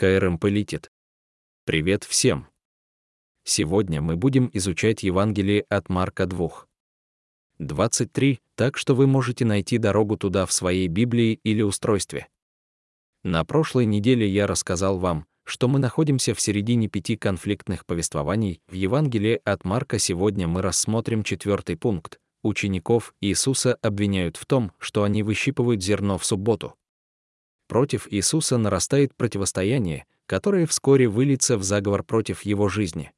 КРМ полетит. Привет всем! Сегодня мы будем изучать Евангелие от Марка 2. 23, так что вы можете найти дорогу туда в своей Библии или устройстве. На прошлой неделе я рассказал вам, что мы находимся в середине пяти конфликтных повествований в Евангелии от Марка. Сегодня мы рассмотрим четвертый пункт. Учеников Иисуса обвиняют в том, что они выщипывают зерно в субботу. Против Иисуса нарастает противостояние, которое вскоре выльется в заговор против его жизни.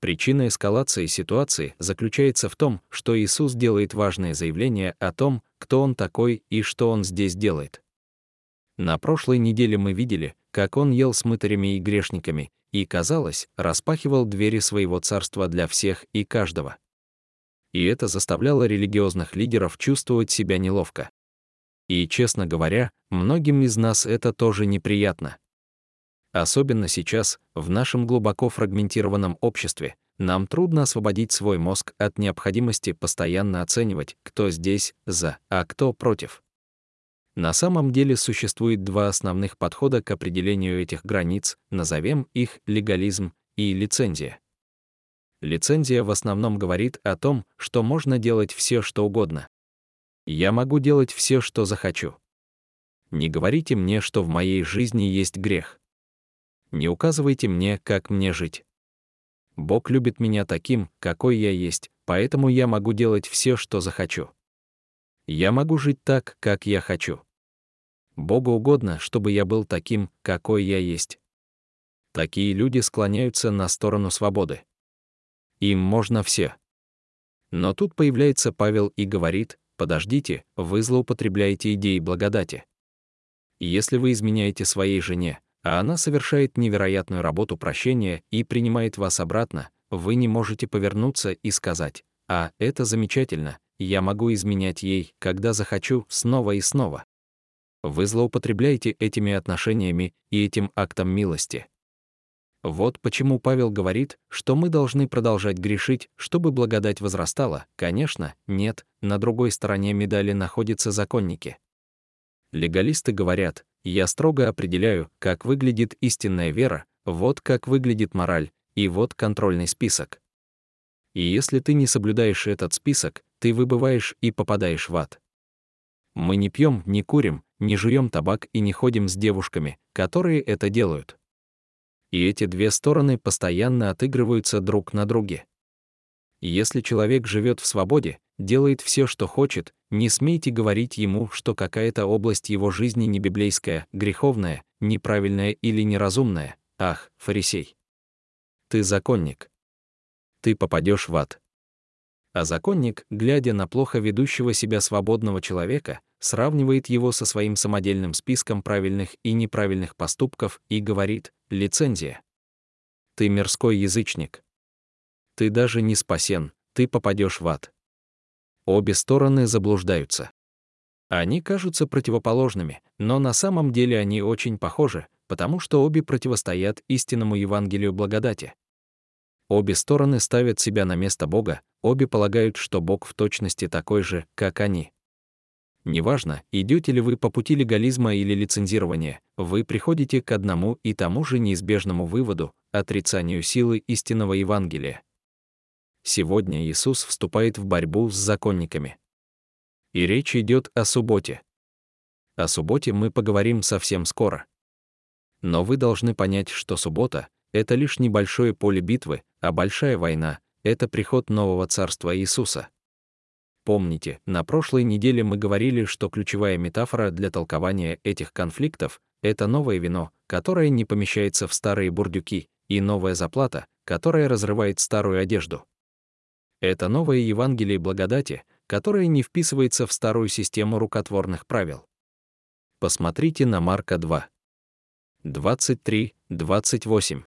Причина эскалации ситуации заключается в том, что Иисус делает важное заявление о том, кто Он такой и что Он здесь делает. На прошлой неделе мы видели, как он ел с мытарями и грешниками, и, казалось, распахивал двери своего царства для всех и каждого. И это заставляло религиозных лидеров чувствовать себя неловко. И, честно говоря, многим из нас это тоже неприятно. Особенно сейчас, в нашем глубоко фрагментированном обществе, нам трудно освободить свой мозг от необходимости постоянно оценивать, кто здесь за, а кто против. На самом деле существует два основных подхода к определению этих границ, назовем их легализм и лицензия. Лицензия в основном говорит о том, что можно делать все, что угодно. Я могу делать все, что захочу. Не говорите мне, что в моей жизни есть грех. Не указывайте мне, как мне жить. Бог любит меня таким, какой я есть, поэтому я могу делать все, что захочу. Я могу жить так, как я хочу. Богу угодно, чтобы я был таким, какой я есть. Такие люди склоняются на сторону свободы. Им можно все. Но тут появляется Павел и говорит, подождите, вы злоупотребляете идеей благодати. Если вы изменяете своей жене, а она совершает невероятную работу прощения и принимает вас обратно, вы не можете повернуться и сказать, «А, это замечательно, я могу изменять ей, когда захочу, снова и снова». Вы злоупотребляете этими отношениями и этим актом милости. Вот почему Павел говорит, что мы должны продолжать грешить, чтобы благодать возрастала. Конечно, нет, на другой стороне медали находятся законники. Легалисты говорят, я строго определяю, как выглядит истинная вера, вот как выглядит мораль, и вот контрольный список. И если ты не соблюдаешь этот список, ты выбываешь и попадаешь в ад. Мы не пьем, не курим, не жуем табак и не ходим с девушками, которые это делают. И эти две стороны постоянно отыгрываются друг на друге. Если человек живет в свободе, делает все, что хочет, не смейте говорить ему, что какая-то область его жизни не библейская, греховная, неправильная или неразумная. Ах, фарисей! Ты законник. Ты попадешь в ад. А законник, глядя на плохо ведущего себя свободного человека, сравнивает его со своим самодельным списком правильных и неправильных поступков и говорит «лицензия». Ты мирской язычник. Ты даже не спасен, ты попадешь в ад. Обе стороны заблуждаются. Они кажутся противоположными, но на самом деле они очень похожи, потому что обе противостоят истинному Евангелию благодати. Обе стороны ставят себя на место Бога, обе полагают, что Бог в точности такой же, как они. Неважно, идете ли вы по пути легализма или лицензирования, вы приходите к одному и тому же неизбежному выводу — отрицанию силы истинного Евангелия. Сегодня Иисус вступает в борьбу с законниками. И речь идет о субботе. О субботе мы поговорим совсем скоро. Но вы должны понять, что суббота — это лишь небольшое поле битвы, а большая война — это приход нового царства Иисуса. Помните, на прошлой неделе мы говорили, что ключевая метафора для толкования этих конфликтов — это новое вино, которое не помещается в старые бурдюки, и новая заплата, которая разрывает старую одежду. Это новое Евангелие благодати, которое не вписывается в старую систему рукотворных правил. Посмотрите на Марка 2. 23, 28.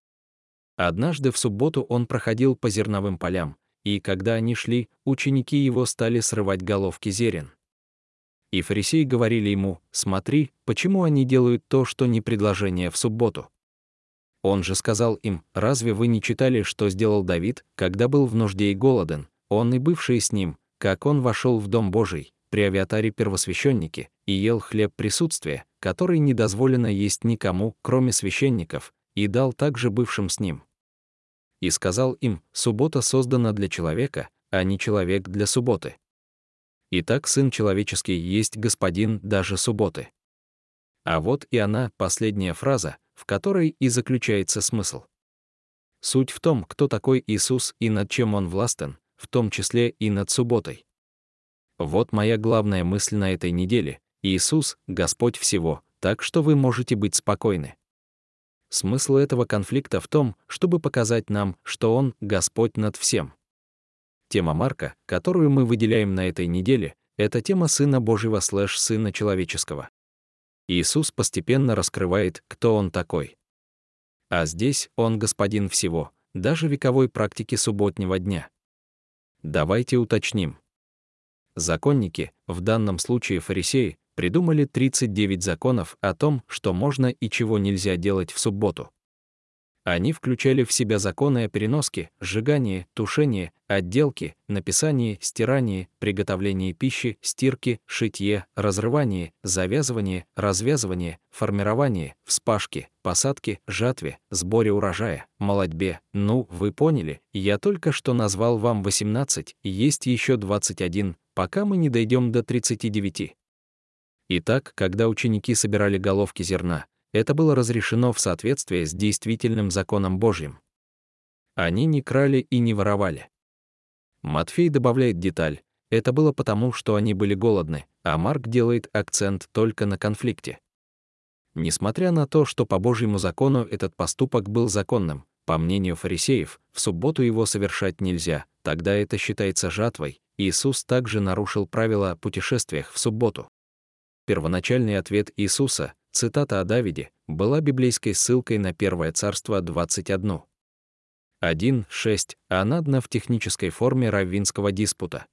Однажды в субботу он проходил по зерновым полям, и когда они шли, ученики его стали срывать головки зерен. И фарисеи говорили ему, «Смотри, почему они делают то, что не предложение в субботу?» Он же сказал им, «Разве вы не читали, что сделал Давид, когда был в нужде и голоден, он и бывшие с ним, как он вошел в Дом Божий, при авиатаре первосвященники, и ел хлеб присутствия, который не дозволено есть никому, кроме священников, и дал также бывшим с ним. И сказал им, суббота создана для человека, а не человек для субботы. Итак, Сын Человеческий есть Господин даже субботы. А вот и она, последняя фраза, в которой и заключается смысл. Суть в том, кто такой Иисус и над чем Он властен, в том числе и над субботой. Вот моя главная мысль на этой неделе. Иисус — Господь всего, так что вы можете быть спокойны. Смысл этого конфликта в том, чтобы показать нам, что Он — Господь над всем. Тема Марка, которую мы выделяем на этой неделе, это тема Сына Божьего слэш Сына Человеческого. Иисус постепенно раскрывает, кто Он такой. А здесь Он Господин всего, даже вековой практики субботнего дня. Давайте уточним. Законники, в данном случае фарисеи, придумали 39 законов о том, что можно и чего нельзя делать в субботу. Они включали в себя законы о переноске, сжигании, тушении, отделке, написании, стирании, приготовлении пищи, стирке, шитье, разрывании, завязывании, развязывании, формировании, вспашке, посадке, жатве, сборе урожая, молодьбе. Ну, вы поняли, я только что назвал вам 18, есть еще 21, пока мы не дойдем до 39. Итак, когда ученики собирали головки зерна, это было разрешено в соответствии с действительным законом Божьим. Они не крали и не воровали. Матфей добавляет деталь, это было потому, что они были голодны, а Марк делает акцент только на конфликте. Несмотря на то, что по Божьему закону этот поступок был законным, по мнению фарисеев, в субботу его совершать нельзя, тогда это считается жатвой, Иисус также нарушил правила о путешествиях в субботу. Первоначальный ответ Иисуса, цитата о Давиде, была библейской ссылкой на Первое царство 21. 1.6, а надна в технической форме раввинского диспута.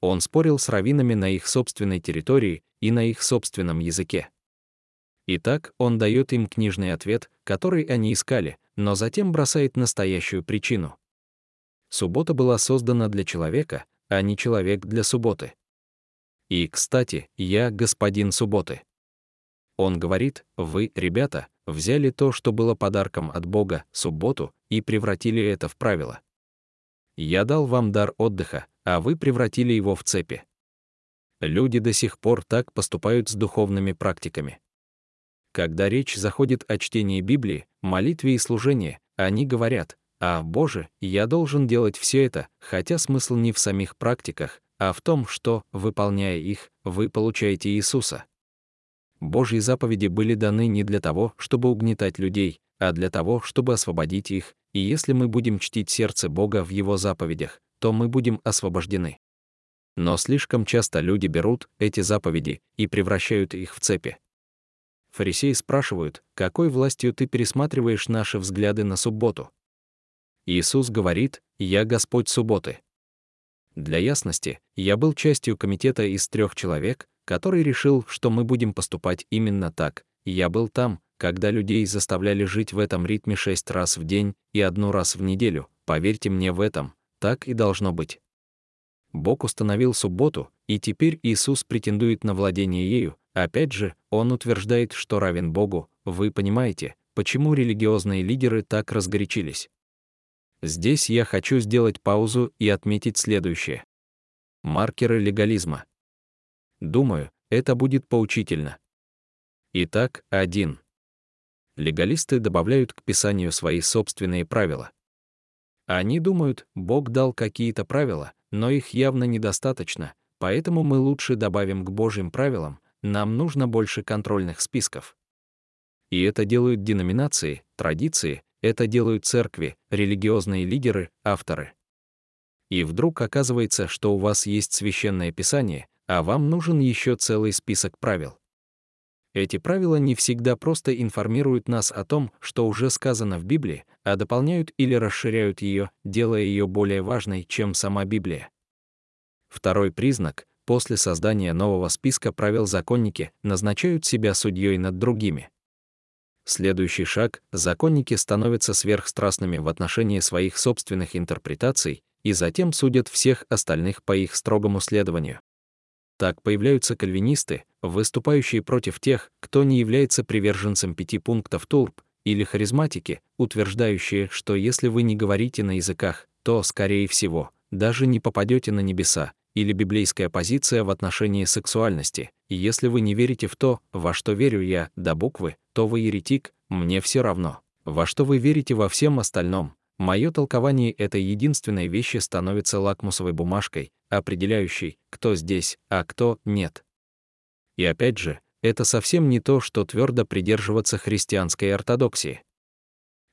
Он спорил с раввинами на их собственной территории и на их собственном языке. Итак, он дает им книжный ответ, который они искали, но затем бросает настоящую причину. Суббота была создана для человека, а не человек для субботы. И, кстати, я господин субботы. Он говорит, вы, ребята, взяли то, что было подарком от Бога, субботу, и превратили это в правило. Я дал вам дар отдыха, а вы превратили его в цепи. Люди до сих пор так поступают с духовными практиками. Когда речь заходит о чтении Библии, молитве и служении, они говорят, «А, Боже, я должен делать все это», хотя смысл не в самих практиках, а в том, что, выполняя их, вы получаете Иисуса. Божьи заповеди были даны не для того, чтобы угнетать людей, а для того, чтобы освободить их, и если мы будем чтить сердце Бога в Его заповедях, то мы будем освобождены. Но слишком часто люди берут эти заповеди и превращают их в цепи. Фарисеи спрашивают, какой властью ты пересматриваешь наши взгляды на субботу? Иисус говорит, «Я Господь субботы». Для ясности, я был частью комитета из трех человек, который решил, что мы будем поступать именно так. Я был там, когда людей заставляли жить в этом ритме шесть раз в день и одну раз в неделю. Поверьте мне в этом, так и должно быть. Бог установил субботу, и теперь Иисус претендует на владение ею. Опять же, Он утверждает, что равен Богу. Вы понимаете, почему религиозные лидеры так разгорячились? Здесь я хочу сделать паузу и отметить следующее. Маркеры легализма. Думаю, это будет поучительно. Итак, один. Легалисты добавляют к Писанию свои собственные правила. Они думают, Бог дал какие-то правила, но их явно недостаточно, поэтому мы лучше добавим к Божьим правилам, нам нужно больше контрольных списков. И это делают деноминации, традиции, это делают церкви, религиозные лидеры, авторы. И вдруг оказывается, что у вас есть священное писание, а вам нужен еще целый список правил. Эти правила не всегда просто информируют нас о том, что уже сказано в Библии, а дополняют или расширяют ее, делая ее более важной, чем сама Библия. Второй признак — после создания нового списка правил законники назначают себя судьей над другими. Следующий шаг — законники становятся сверхстрастными в отношении своих собственных интерпретаций и затем судят всех остальных по их строгому следованию. Так появляются кальвинисты, выступающие против тех, кто не является приверженцем пяти пунктов Турб, или харизматики, утверждающие, что если вы не говорите на языках, то, скорее всего, даже не попадете на небеса, или библейская позиция в отношении сексуальности, если вы не верите в то, во что верю я, до буквы, то вы еретик, мне все равно. Во что вы верите во всем остальном, мое толкование этой единственной вещи становится лакмусовой бумажкой, определяющей, кто здесь, а кто нет. И опять же, это совсем не то, что твердо придерживаться христианской ортодоксии.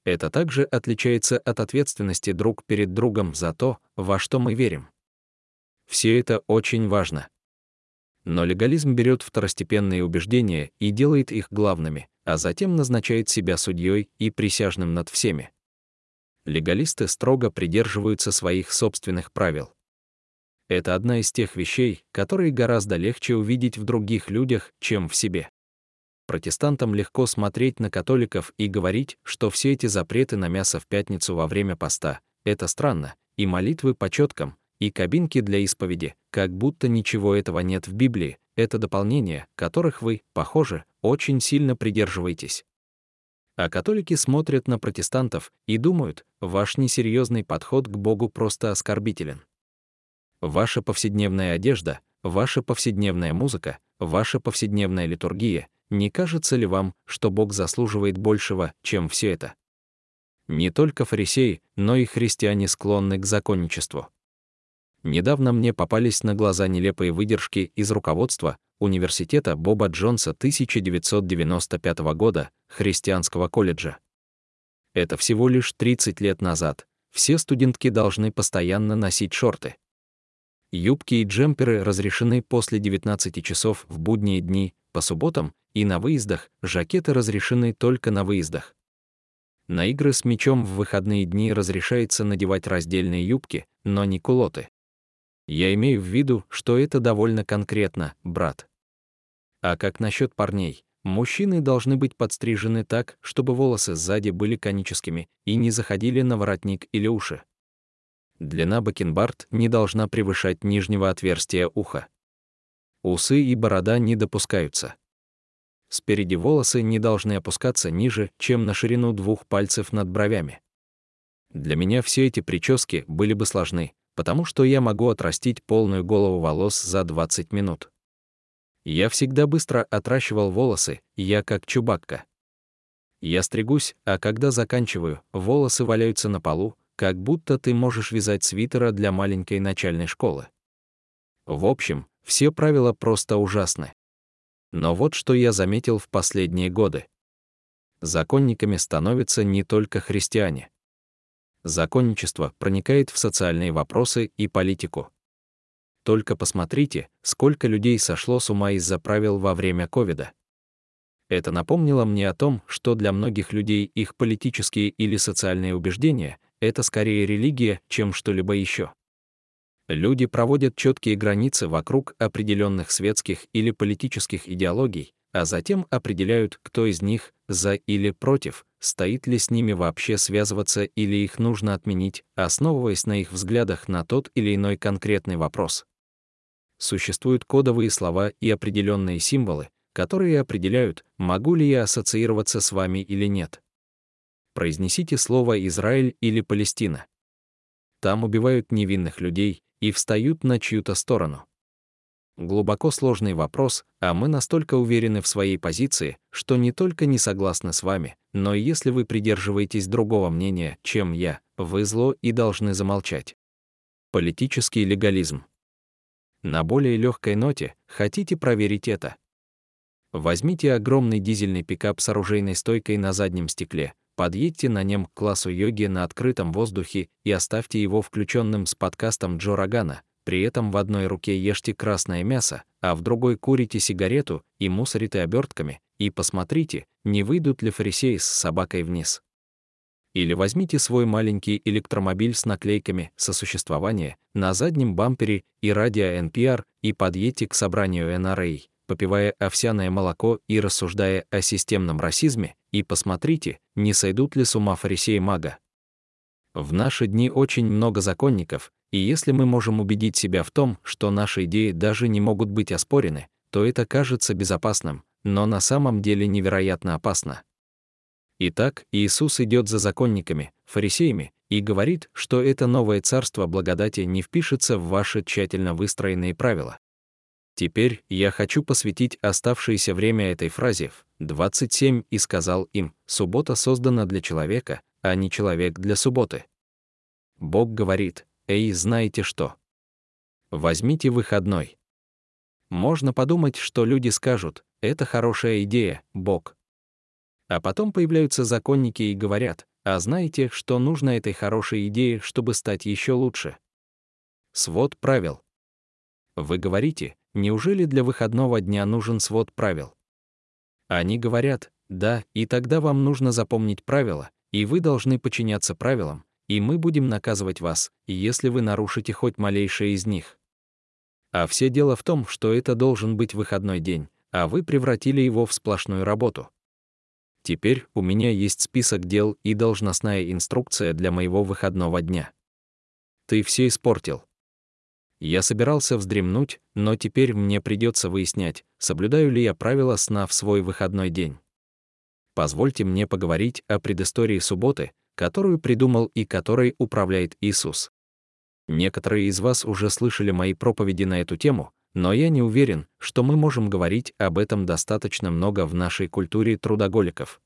Это также отличается от ответственности друг перед другом за то, во что мы верим. Все это очень важно. Но легализм берет второстепенные убеждения и делает их главными, а затем назначает себя судьей и присяжным над всеми. Легалисты строго придерживаются своих собственных правил. Это одна из тех вещей, которые гораздо легче увидеть в других людях, чем в себе. Протестантам легко смотреть на католиков и говорить, что все эти запреты на мясо в пятницу во время поста — это странно, и молитвы по четкам, и кабинки для исповеди, как будто ничего этого нет в Библии, это дополнения, которых вы, похоже, очень сильно придерживаетесь. А католики смотрят на протестантов и думают, ваш несерьезный подход к Богу просто оскорбителен. Ваша повседневная одежда, ваша повседневная музыка, ваша повседневная литургия, не кажется ли вам, что Бог заслуживает большего, чем все это? Не только фарисеи, но и христиане склонны к законничеству. Недавно мне попались на глаза нелепые выдержки из руководства университета Боба Джонса 1995 года, христианского колледжа. Это всего лишь 30 лет назад. Все студентки должны постоянно носить шорты. Юбки и джемперы разрешены после 19 часов в будние дни, по субботам и на выездах, жакеты разрешены только на выездах. На игры с мячом в выходные дни разрешается надевать раздельные юбки, но не кулоты. Я имею в виду, что это довольно конкретно, брат. А как насчет парней? Мужчины должны быть подстрижены так, чтобы волосы сзади были коническими и не заходили на воротник или уши. Длина бакенбард не должна превышать нижнего отверстия уха. Усы и борода не допускаются. Спереди волосы не должны опускаться ниже, чем на ширину двух пальцев над бровями. Для меня все эти прически были бы сложны, потому что я могу отрастить полную голову волос за 20 минут. Я всегда быстро отращивал волосы, я как чубакка. Я стригусь, а когда заканчиваю, волосы валяются на полу, как будто ты можешь вязать свитера для маленькой начальной школы. В общем, все правила просто ужасны. Но вот что я заметил в последние годы. Законниками становятся не только христиане законничество проникает в социальные вопросы и политику. Только посмотрите, сколько людей сошло с ума из-за правил во время ковида. Это напомнило мне о том, что для многих людей их политические или социальные убеждения — это скорее религия, чем что-либо еще. Люди проводят четкие границы вокруг определенных светских или политических идеологий, а затем определяют, кто из них за или против, стоит ли с ними вообще связываться или их нужно отменить, основываясь на их взглядах на тот или иной конкретный вопрос. Существуют кодовые слова и определенные символы, которые определяют, могу ли я ассоциироваться с вами или нет. Произнесите слово «Израиль» или «Палестина». Там убивают невинных людей и встают на чью-то сторону. Глубоко сложный вопрос, а мы настолько уверены в своей позиции, что не только не согласны с вами, но и если вы придерживаетесь другого мнения, чем я, вы зло и должны замолчать. Политический легализм. На более легкой ноте хотите проверить это? Возьмите огромный дизельный пикап с оружейной стойкой на заднем стекле, подъедьте на нем к классу йоги на открытом воздухе и оставьте его включенным с подкастом Джо Рогана, при этом в одной руке ешьте красное мясо, а в другой курите сигарету и мусорите обертками, и посмотрите, не выйдут ли фарисеи с собакой вниз. Или возьмите свой маленький электромобиль с наклейками «Сосуществование» на заднем бампере и радио NPR и подъедьте к собранию NRA, попивая овсяное молоко и рассуждая о системном расизме, и посмотрите, не сойдут ли с ума фарисеи мага. В наши дни очень много законников, И если мы можем убедить себя в том, что наши идеи даже не могут быть оспорены, то это кажется безопасным, но на самом деле невероятно опасно. Итак, Иисус идет за законниками, фарисеями, и говорит, что это новое царство благодати не впишется в ваши тщательно выстроенные правила. Теперь я хочу посвятить оставшееся время этой фразе в 27 и сказал им, суббота создана для человека, а не человек для субботы. Бог говорит, эй, знаете что? Возьмите выходной. Можно подумать, что люди скажут, это хорошая идея, Бог. А потом появляются законники и говорят, а знаете, что нужно этой хорошей идее, чтобы стать еще лучше? Свод правил. Вы говорите, неужели для выходного дня нужен свод правил? Они говорят, да, и тогда вам нужно запомнить правила, и вы должны подчиняться правилам, и мы будем наказывать вас, если вы нарушите хоть малейшее из них. А все дело в том, что это должен быть выходной день, а вы превратили его в сплошную работу. Теперь у меня есть список дел и должностная инструкция для моего выходного дня. Ты все испортил. Я собирался вздремнуть, но теперь мне придется выяснять, соблюдаю ли я правила сна в свой выходной день. Позвольте мне поговорить о предыстории субботы, которую придумал и которой управляет Иисус. Некоторые из вас уже слышали мои проповеди на эту тему, но я не уверен, что мы можем говорить об этом достаточно много в нашей культуре трудоголиков.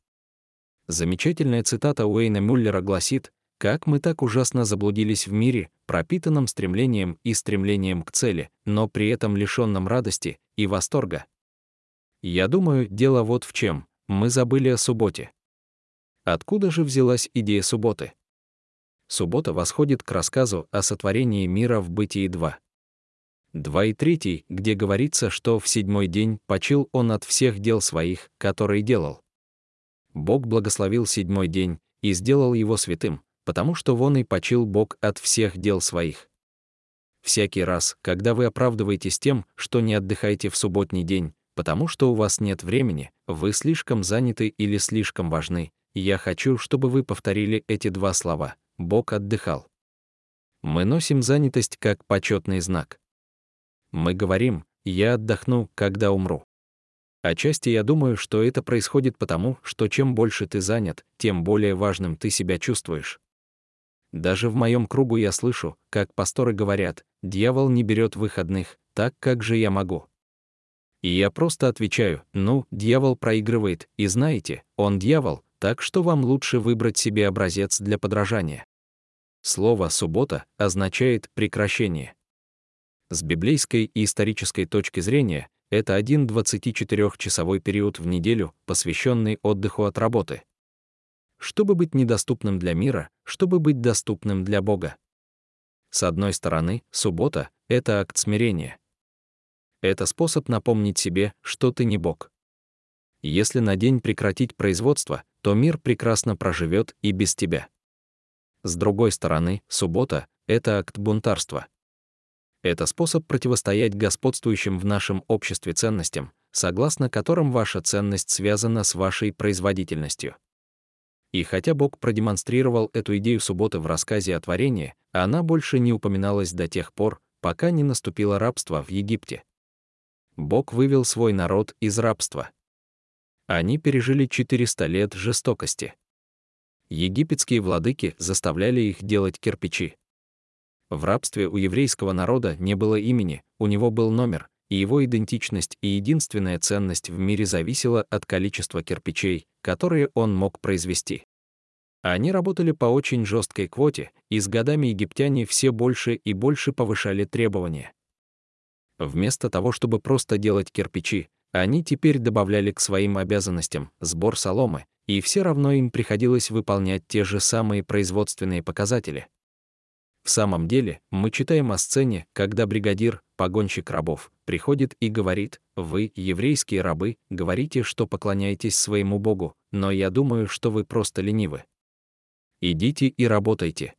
Замечательная цитата Уэйна Мюллера гласит, как мы так ужасно заблудились в мире, пропитанном стремлением и стремлением к цели, но при этом лишенном радости и восторга. Я думаю, дело вот в чем. Мы забыли о субботе. Откуда же взялась идея субботы? Суббота восходит к рассказу о сотворении мира в Бытии 2. 2 и 3, где говорится, что в седьмой день почил он от всех дел своих, которые делал. Бог благословил седьмой день и сделал его святым, потому что вон и почил Бог от всех дел своих. Всякий раз, когда вы оправдываетесь тем, что не отдыхаете в субботний день, потому что у вас нет времени, вы слишком заняты или слишком важны, я хочу, чтобы вы повторили эти два слова. Бог отдыхал. Мы носим занятость как почетный знак. Мы говорим «я отдохну, когда умру». Отчасти я думаю, что это происходит потому, что чем больше ты занят, тем более важным ты себя чувствуешь. Даже в моем кругу я слышу, как пасторы говорят, дьявол не берет выходных, так как же я могу. И я просто отвечаю, ну, дьявол проигрывает, и знаете, он дьявол, так что вам лучше выбрать себе образец для подражания. Слово «суббота» означает «прекращение». С библейской и исторической точки зрения это один 24-часовой период в неделю, посвященный отдыху от работы чтобы быть недоступным для мира, чтобы быть доступным для Бога. С одной стороны, суббота — это акт смирения. Это способ напомнить себе, что ты не Бог. Если на день прекратить производство, то мир прекрасно проживет и без тебя. С другой стороны, суббота — это акт бунтарства. Это способ противостоять господствующим в нашем обществе ценностям, согласно которым ваша ценность связана с вашей производительностью. И хотя Бог продемонстрировал эту идею субботы в рассказе о творении, она больше не упоминалась до тех пор, пока не наступило рабство в Египте. Бог вывел свой народ из рабства. Они пережили 400 лет жестокости. Египетские владыки заставляли их делать кирпичи. В рабстве у еврейского народа не было имени, у него был номер, и его идентичность и единственная ценность в мире зависела от количества кирпичей, которые он мог произвести. Они работали по очень жесткой квоте, и с годами египтяне все больше и больше повышали требования. Вместо того, чтобы просто делать кирпичи, они теперь добавляли к своим обязанностям сбор соломы, и все равно им приходилось выполнять те же самые производственные показатели. В самом деле, мы читаем о сцене, когда бригадир, погонщик рабов, приходит и говорит, «Вы, еврейские рабы, говорите, что поклоняетесь своему Богу, но я думаю, что вы просто ленивы. Идите и работайте.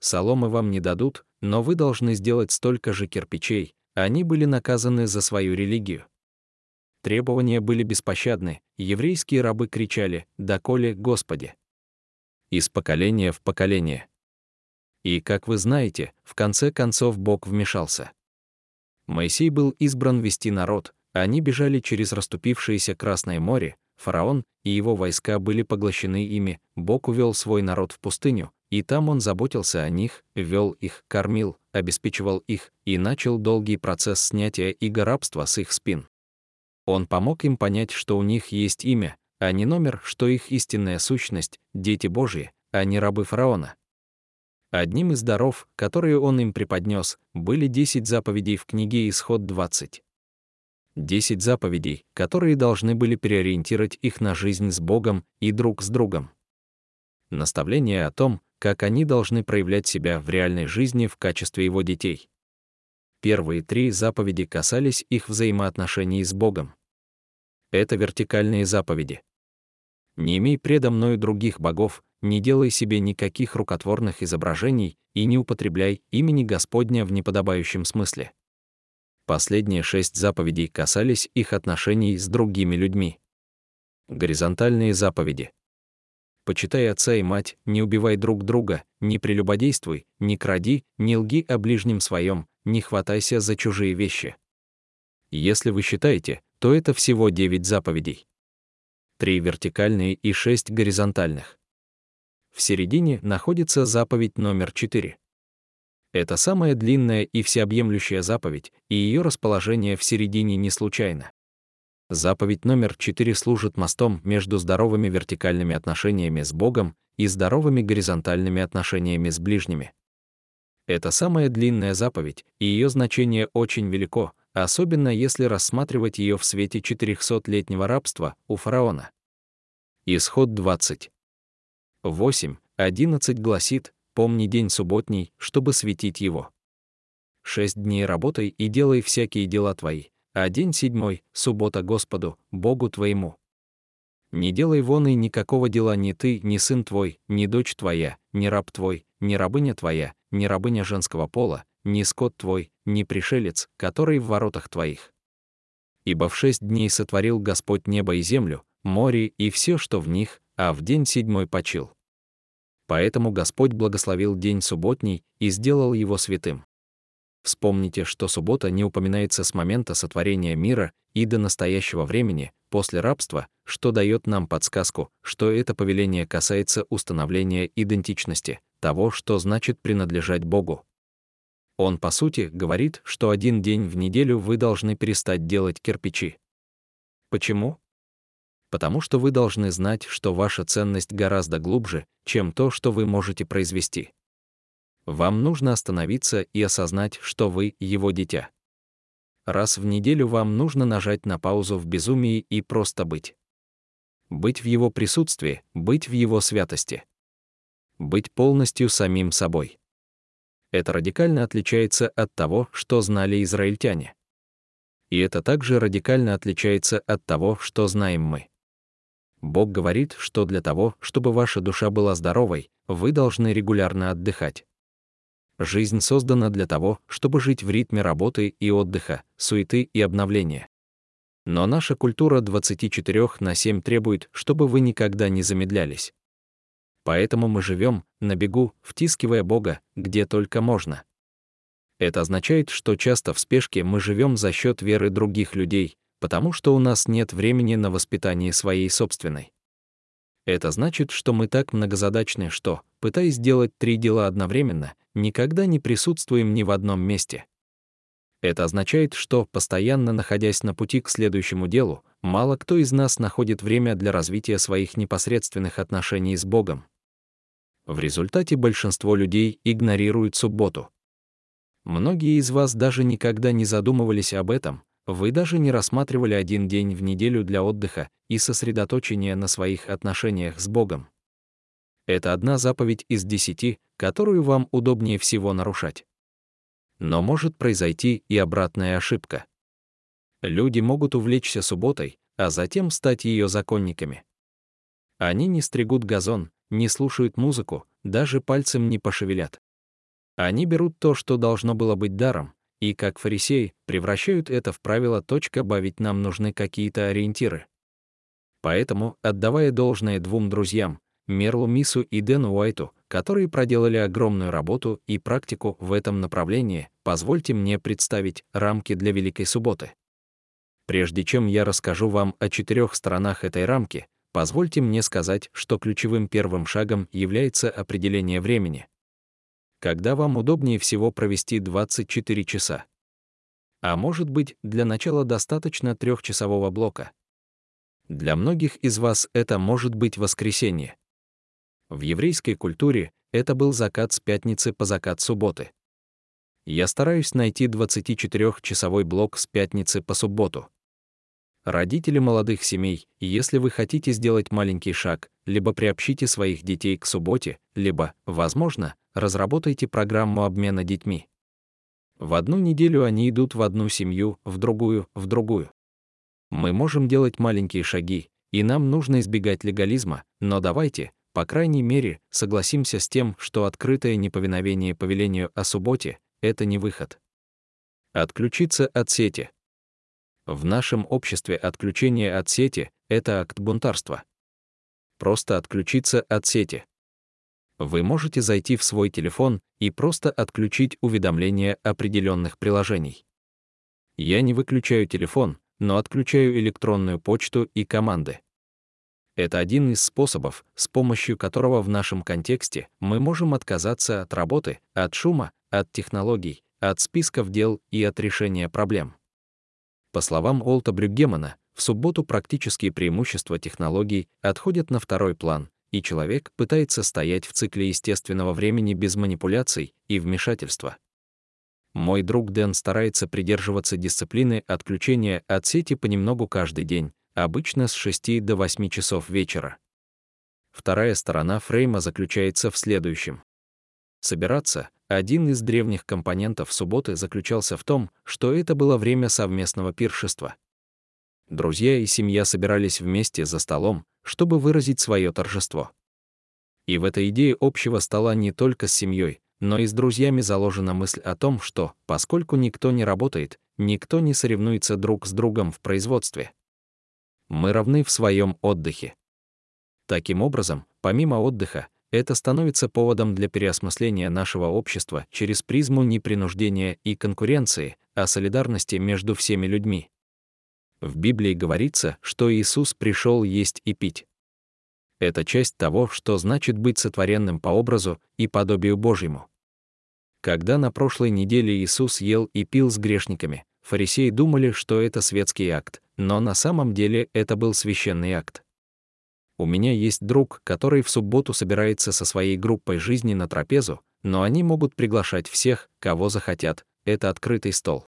Соломы вам не дадут, но вы должны сделать столько же кирпичей, они были наказаны за свою религию. Требования были беспощадны, еврейские рабы кричали «Доколе, Господи!» Из поколения в поколение. И, как вы знаете, в конце концов Бог вмешался. Моисей был избран вести народ, они бежали через расступившееся Красное море, фараон и его войска были поглощены ими, Бог увел свой народ в пустыню, и там он заботился о них, вел их, кормил, обеспечивал их и начал долгий процесс снятия иго рабства с их спин. Он помог им понять, что у них есть имя, а не номер, что их истинная сущность — дети Божьи, а не рабы фараона. Одним из даров, которые он им преподнес, были 10 заповедей в книге Исход 20. 10 заповедей, которые должны были переориентировать их на жизнь с Богом и друг с другом. Наставление о том, как они должны проявлять себя в реальной жизни в качестве его детей. Первые три заповеди касались их взаимоотношений с Богом. Это вертикальные заповеди. Не имей предо мною других богов, не делай себе никаких рукотворных изображений и не употребляй имени Господня в неподобающем смысле. Последние шесть заповедей касались их отношений с другими людьми. Горизонтальные заповеди. Почитай отца и мать, не убивай друг друга, не прелюбодействуй, не кради, не лги о ближнем своем, не хватайся за чужие вещи. Если вы считаете, то это всего девять заповедей. Три вертикальные и шесть горизонтальных. В середине находится заповедь номер четыре. Это самая длинная и всеобъемлющая заповедь, и ее расположение в середине не случайно. Заповедь номер 4 служит мостом между здоровыми вертикальными отношениями с Богом и здоровыми горизонтальными отношениями с ближними. Это самая длинная заповедь, и ее значение очень велико, особенно если рассматривать ее в свете 400-летнего рабства у фараона. Исход 20. 8, 11 гласит, помни день субботний, чтобы светить его. Шесть дней работай и делай всякие дела твои, а день седьмой — суббота Господу, Богу твоему. Не делай вон и никакого дела ни ты, ни сын твой, ни дочь твоя, ни раб твой, ни рабыня твоя, ни рабыня женского пола, ни скот твой, ни пришелец, который в воротах твоих. Ибо в шесть дней сотворил Господь небо и землю, море и все, что в них, а в день седьмой почил. Поэтому Господь благословил день субботний и сделал его святым. Вспомните, что суббота не упоминается с момента сотворения мира и до настоящего времени, после рабства, что дает нам подсказку, что это повеление касается установления идентичности, того, что значит принадлежать Богу. Он, по сути, говорит, что один день в неделю вы должны перестать делать кирпичи. Почему? потому что вы должны знать, что ваша ценность гораздо глубже, чем то, что вы можете произвести. Вам нужно остановиться и осознать, что вы его дитя. Раз в неделю вам нужно нажать на паузу в безумии и просто быть. Быть в его присутствии, быть в его святости. Быть полностью самим собой. Это радикально отличается от того, что знали израильтяне. И это также радикально отличается от того, что знаем мы. Бог говорит, что для того, чтобы ваша душа была здоровой, вы должны регулярно отдыхать. Жизнь создана для того, чтобы жить в ритме работы и отдыха, суеты и обновления. Но наша культура 24 на 7 требует, чтобы вы никогда не замедлялись. Поэтому мы живем на бегу, втискивая Бога, где только можно. Это означает, что часто в спешке мы живем за счет веры других людей, потому что у нас нет времени на воспитание своей собственной. Это значит, что мы так многозадачны, что, пытаясь сделать три дела одновременно, никогда не присутствуем ни в одном месте. Это означает, что, постоянно находясь на пути к следующему делу, мало кто из нас находит время для развития своих непосредственных отношений с Богом. В результате большинство людей игнорируют субботу. Многие из вас даже никогда не задумывались об этом, вы даже не рассматривали один день в неделю для отдыха и сосредоточения на своих отношениях с Богом. Это одна заповедь из десяти, которую вам удобнее всего нарушать. Но может произойти и обратная ошибка. Люди могут увлечься субботой, а затем стать ее законниками. Они не стригут газон, не слушают музыку, даже пальцем не пошевелят. Они берут то, что должно было быть даром, и, как фарисеи, превращают это в правило точка бавить нам нужны какие-то ориентиры. Поэтому, отдавая должное двум друзьям, Мерлу Мису и Дэну Уайту, которые проделали огромную работу и практику в этом направлении, позвольте мне представить рамки для Великой Субботы. Прежде чем я расскажу вам о четырех сторонах этой рамки, позвольте мне сказать, что ключевым первым шагом является определение времени. Когда вам удобнее всего провести 24 часа? А может быть, для начала достаточно трехчасового блока? Для многих из вас это может быть воскресенье. В еврейской культуре это был закат с пятницы по закат субботы. Я стараюсь найти 24-часовой блок с пятницы по субботу. Родители молодых семей, если вы хотите сделать маленький шаг, либо приобщите своих детей к субботе, либо, возможно, разработайте программу обмена детьми. В одну неделю они идут в одну семью, в другую, в другую. Мы можем делать маленькие шаги, и нам нужно избегать легализма, но давайте, по крайней мере, согласимся с тем, что открытое неповиновение повелению о субботе — это не выход. Отключиться от сети. В нашем обществе отключение от сети — это акт бунтарства. Просто отключиться от сети. Вы можете зайти в свой телефон и просто отключить уведомления определенных приложений. Я не выключаю телефон, но отключаю электронную почту и команды. Это один из способов, с помощью которого в нашем контексте мы можем отказаться от работы, от шума, от технологий, от списков дел и от решения проблем. По словам Олта Брюггемана, в субботу практические преимущества технологий отходят на второй план, и человек пытается стоять в цикле естественного времени без манипуляций и вмешательства. Мой друг Дэн старается придерживаться дисциплины отключения от сети понемногу каждый день, обычно с 6 до 8 часов вечера. Вторая сторона фрейма заключается в следующем. Собираться — один из древних компонентов субботы заключался в том, что это было время совместного пиршества. Друзья и семья собирались вместе за столом, чтобы выразить свое торжество. И в этой идее общего стола не только с семьей, но и с друзьями заложена мысль о том, что, поскольку никто не работает, никто не соревнуется друг с другом в производстве мы равны в своем отдыхе. Таким образом, помимо отдыха, это становится поводом для переосмысления нашего общества через призму непринуждения и конкуренции, а солидарности между всеми людьми. В Библии говорится, что Иисус пришел есть и пить. Это часть того, что значит быть сотворенным по образу и подобию Божьему. Когда на прошлой неделе Иисус ел и пил с грешниками, фарисеи думали, что это светский акт, но на самом деле это был священный акт. У меня есть друг, который в субботу собирается со своей группой жизни на трапезу, но они могут приглашать всех, кого захотят, это открытый стол.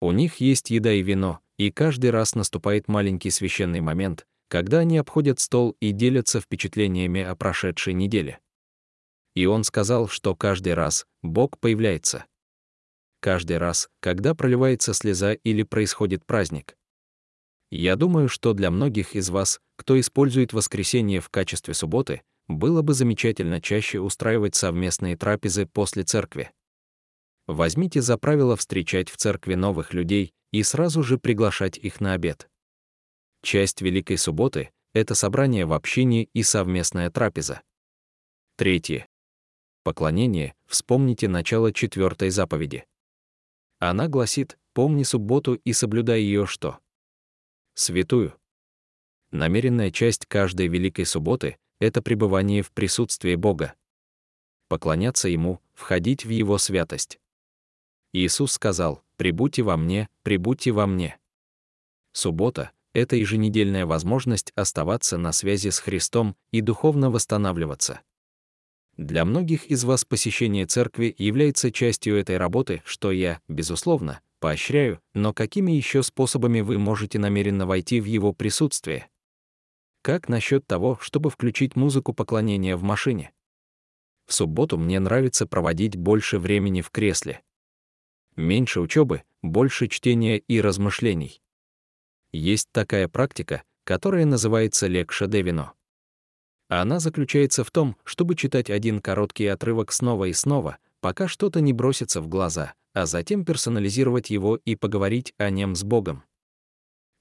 У них есть еда и вино, и каждый раз наступает маленький священный момент, когда они обходят стол и делятся впечатлениями о прошедшей неделе. И он сказал, что каждый раз Бог появляется каждый раз, когда проливается слеза или происходит праздник. Я думаю, что для многих из вас, кто использует воскресенье в качестве субботы, было бы замечательно чаще устраивать совместные трапезы после церкви. Возьмите за правило встречать в церкви новых людей и сразу же приглашать их на обед. Часть Великой Субботы — это собрание в общине и совместная трапеза. Третье. Поклонение. Вспомните начало четвертой заповеди. Она гласит, помни субботу и соблюдай ее что? Святую. Намеренная часть каждой Великой Субботы — это пребывание в присутствии Бога. Поклоняться Ему, входить в Его святость. Иисус сказал, «Прибудьте во мне, прибудьте во мне». Суббота — это еженедельная возможность оставаться на связи с Христом и духовно восстанавливаться. Для многих из вас посещение церкви является частью этой работы, что я, безусловно, поощряю, но какими еще способами вы можете намеренно войти в его присутствие? Как насчет того, чтобы включить музыку поклонения в машине? В субботу мне нравится проводить больше времени в кресле. Меньше учебы, больше чтения и размышлений. Есть такая практика, которая называется лекша девино. Она заключается в том, чтобы читать один короткий отрывок снова и снова, пока что-то не бросится в глаза, а затем персонализировать его и поговорить о нем с Богом.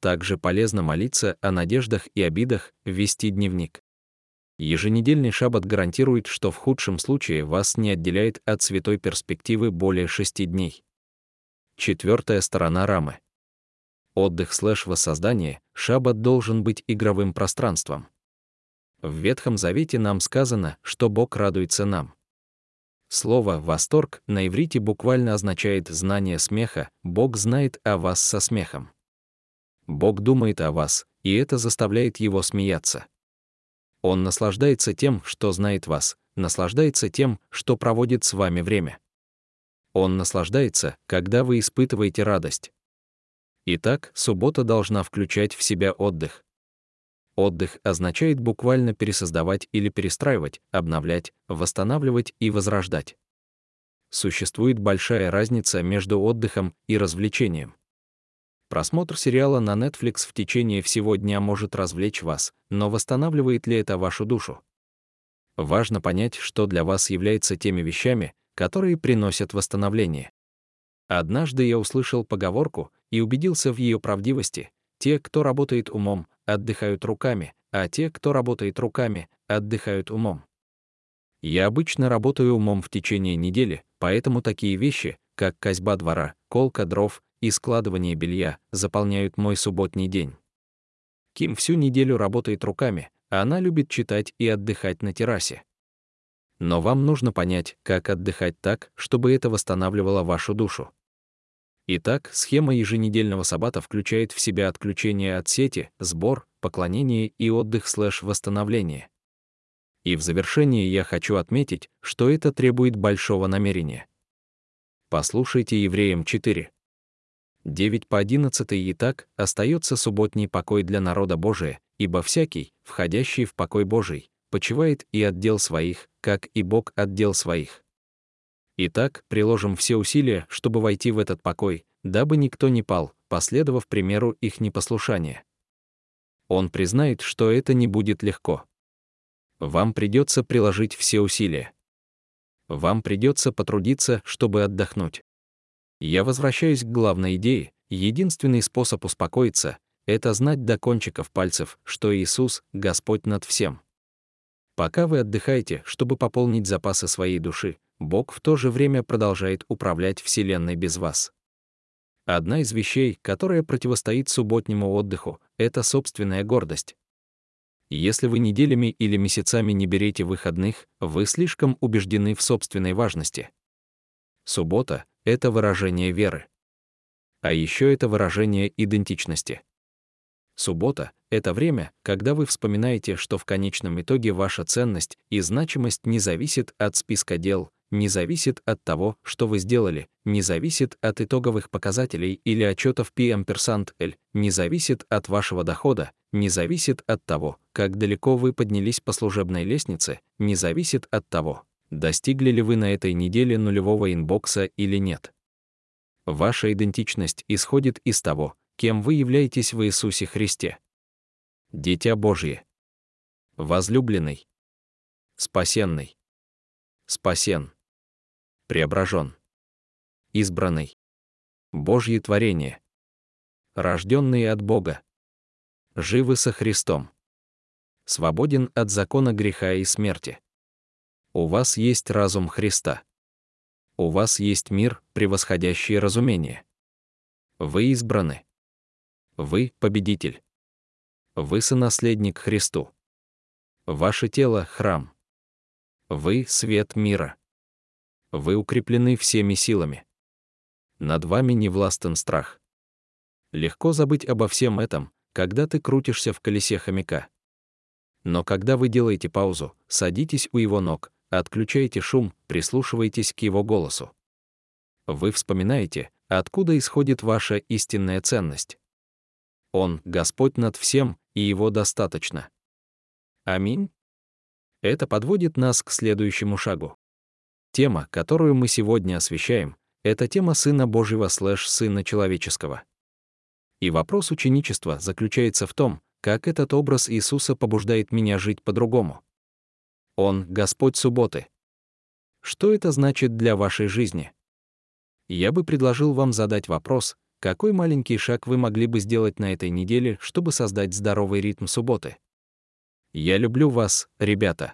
Также полезно молиться о надеждах и обидах, вести дневник. Еженедельный шаббат гарантирует, что в худшем случае вас не отделяет от святой перспективы более шести дней. Четвертая сторона рамы. Отдых слэш воссоздание, шаббат должен быть игровым пространством. В Ветхом Завете нам сказано, что Бог радуется нам. Слово «восторг» на иврите буквально означает «знание смеха», Бог знает о вас со смехом. Бог думает о вас, и это заставляет его смеяться. Он наслаждается тем, что знает вас, наслаждается тем, что проводит с вами время. Он наслаждается, когда вы испытываете радость. Итак, суббота должна включать в себя отдых. Отдых означает буквально пересоздавать или перестраивать, обновлять, восстанавливать и возрождать. Существует большая разница между отдыхом и развлечением. Просмотр сериала на Netflix в течение всего дня может развлечь вас, но восстанавливает ли это вашу душу? Важно понять, что для вас является теми вещами, которые приносят восстановление. Однажды я услышал поговорку и убедился в ее правдивости. Те, кто работает умом, отдыхают руками, а те, кто работает руками, отдыхают умом. Я обычно работаю умом в течение недели, поэтому такие вещи, как козьба двора, колка дров и складывание белья, заполняют мой субботний день. Ким всю неделю работает руками, а она любит читать и отдыхать на террасе. Но вам нужно понять, как отдыхать так, чтобы это восстанавливало вашу душу. Итак, схема еженедельного саббата включает в себя отключение от сети, сбор, поклонение и отдых слэш-восстановление. И в завершении я хочу отметить, что это требует большого намерения. Послушайте Евреям 4. 9 по 11 и так остается субботний покой для народа Божия, ибо всякий, входящий в покой Божий, почивает и отдел своих, как и Бог отдел своих. Итак, приложим все усилия, чтобы войти в этот покой, дабы никто не пал, последовав примеру их непослушания. Он признает, что это не будет легко. Вам придется приложить все усилия. Вам придется потрудиться, чтобы отдохнуть. Я возвращаюсь к главной идее. Единственный способ успокоиться — это знать до кончиков пальцев, что Иисус — Господь над всем. Пока вы отдыхаете, чтобы пополнить запасы своей души, Бог в то же время продолжает управлять Вселенной без вас. Одна из вещей, которая противостоит субботнему отдыху, это собственная гордость. Если вы неделями или месяцами не берете выходных, вы слишком убеждены в собственной важности. Суббота — это выражение веры. А еще это выражение идентичности. Суббота — это время, когда вы вспоминаете, что в конечном итоге ваша ценность и значимость не зависит от списка дел, не зависит от того, что вы сделали, не зависит от итоговых показателей или отчетов P-L, не зависит от вашего дохода, не зависит от того, как далеко вы поднялись по служебной лестнице, не зависит от того, достигли ли вы на этой неделе нулевого инбокса или нет. Ваша идентичность исходит из того, кем вы являетесь в Иисусе Христе. Дитя Божье. Возлюбленный. Спасенный. Спасен. Преображен. Избранный. Божье творение. Рожденный от Бога. Живы со Христом. Свободен от закона греха и смерти. У вас есть разум Христа. У вас есть мир, превосходящий разумение. Вы избраны. Вы — победитель. Вы — сонаследник Христу. Ваше тело — храм. Вы — свет мира. Вы укреплены всеми силами. Над вами не властен страх. Легко забыть обо всем этом, когда ты крутишься в колесе хомяка. Но когда вы делаете паузу, садитесь у его ног, отключаете шум, прислушиваетесь к его голосу. Вы вспоминаете, откуда исходит ваша истинная ценность. Он — Господь над всем, и Его достаточно. Аминь. Это подводит нас к следующему шагу. Тема, которую мы сегодня освещаем, это тема Сына Божьего слэш Сына Человеческого. И вопрос ученичества заключается в том, как этот образ Иисуса побуждает меня жить по-другому. Он — Господь субботы. Что это значит для вашей жизни? Я бы предложил вам задать вопрос, какой маленький шаг вы могли бы сделать на этой неделе, чтобы создать здоровый ритм субботы? Я люблю вас, ребята.